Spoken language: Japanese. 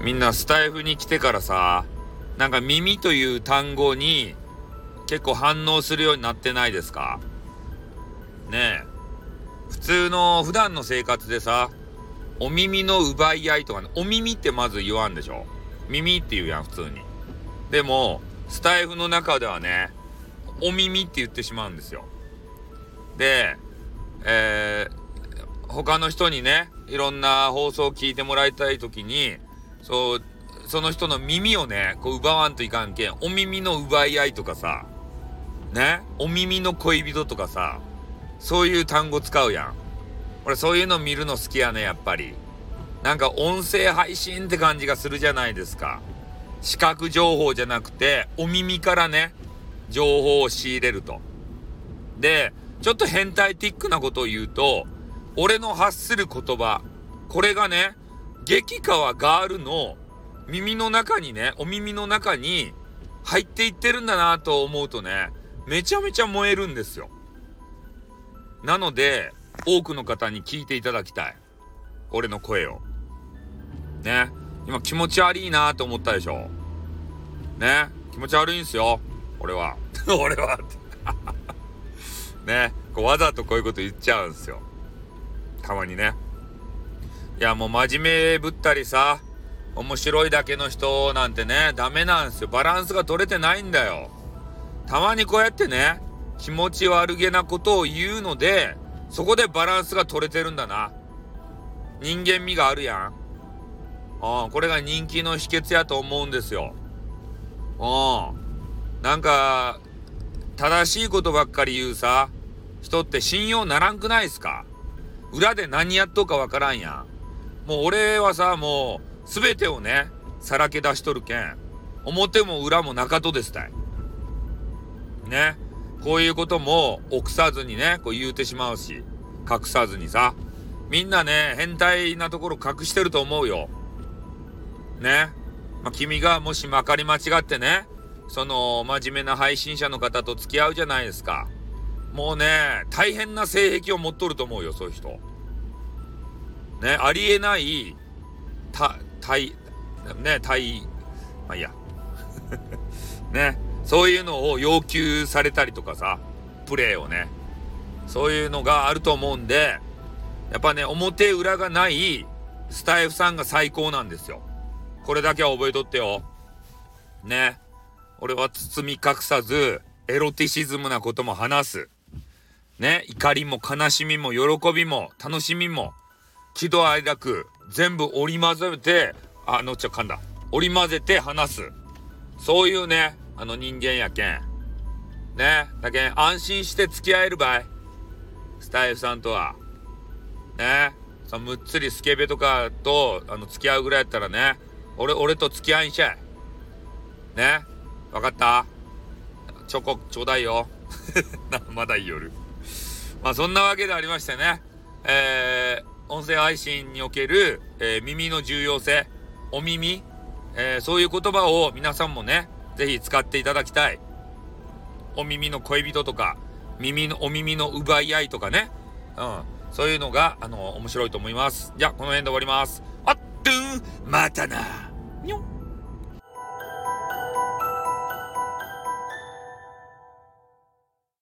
みんなスタイフに来てからさ、なんか耳という単語に結構反応するようになってないですか？ねえ。普通の普段の生活でさ、お耳の奪い合いとかね、お耳ってまず言わんでしょ？耳って言うやん、普通に。でも、スタイフの中ではね、お耳って言ってしまうんですよ。で、えー、他の人にね、いろんな放送を聞いてもらいたいときに、そう、その人の耳をね、こう奪わんといかんけん、お耳の奪い合いとかさ、ね、お耳の恋人とかさ、そういう単語使うやん。俺そういうの見るの好きやね、やっぱり。なんか音声配信って感じがするじゃないですか。視覚情報じゃなくて、お耳からね、情報を仕入れると。で、ちょっと変態ティックなことを言うと、俺の発する言葉、これがね、激川ガールの耳の中にね、お耳の中に入っていってるんだなと思うとね、めちゃめちゃ燃えるんですよ。なので、多くの方に聞いていただきたい。俺の声を。ね。今気持ち悪いなと思ったでしょ。ね。気持ち悪いんすよ。俺は。俺は。ね。こうわざとこういうこと言っちゃうんすよ。たまにね。いや、もう真面目ぶったりさ、面白いだけの人なんてね、ダメなんですよ。バランスが取れてないんだよ。たまにこうやってね、気持ち悪げなことを言うので、そこでバランスが取れてるんだな。人間味があるやん。うん、これが人気の秘訣やと思うんですよ。うん。なんか、正しいことばっかり言うさ、人って信用ならんくないっすか？裏で何やっとうかわからんやん。もう俺はさ、もう、すべてをね、さらけ出しとるけん。表も裏も中とですたい。ね。こういうことも臆さずにね、こう言うてしまうし、隠さずにさ。みんなね、変態なところ隠してると思うよ。ね。まあ、君がもしまかり間違ってね、その真面目な配信者の方と付き合うじゃないですか。もうね、大変な性癖を持っとると思うよ、そういう人。ね、ありえない、た、対、ね、対、まあいいや。ね、そういうのを要求されたりとかさ、プレーをね。そういうのがあると思うんで、やっぱね、表裏がないスタイフさんが最高なんですよ。これだけは覚えとってよ。ね。俺は包み隠さず、エロティシズムなことも話す。ね。怒りも悲しみも喜びも楽しみも、喜怒哀楽、全部織り交ぜて、あの、ちょ、噛んだ。織り交ぜて話す。そういうね、あの人間やけん。ね。だけん、安心して付き合えるばい。スタイフさんとは。ね。さ、むっつりスケベとかと、あの、付き合うぐらいやったらね、俺、俺と付き合いんしゃい。ね。わかった？チョコ、ちょうだいよ。まだ夜。まあ、そんなわけでありましてね。えー、音声配信における、えー、耳の重要性、お耳、えー、そういう言葉を皆さんもね、ぜひ使っていただきたい。お耳の恋人とか、耳の、お耳の奪い合いとかね。うん。そういうのが、あの、面白いと思います。じゃあ、この辺で終わります。あっとまたなにょ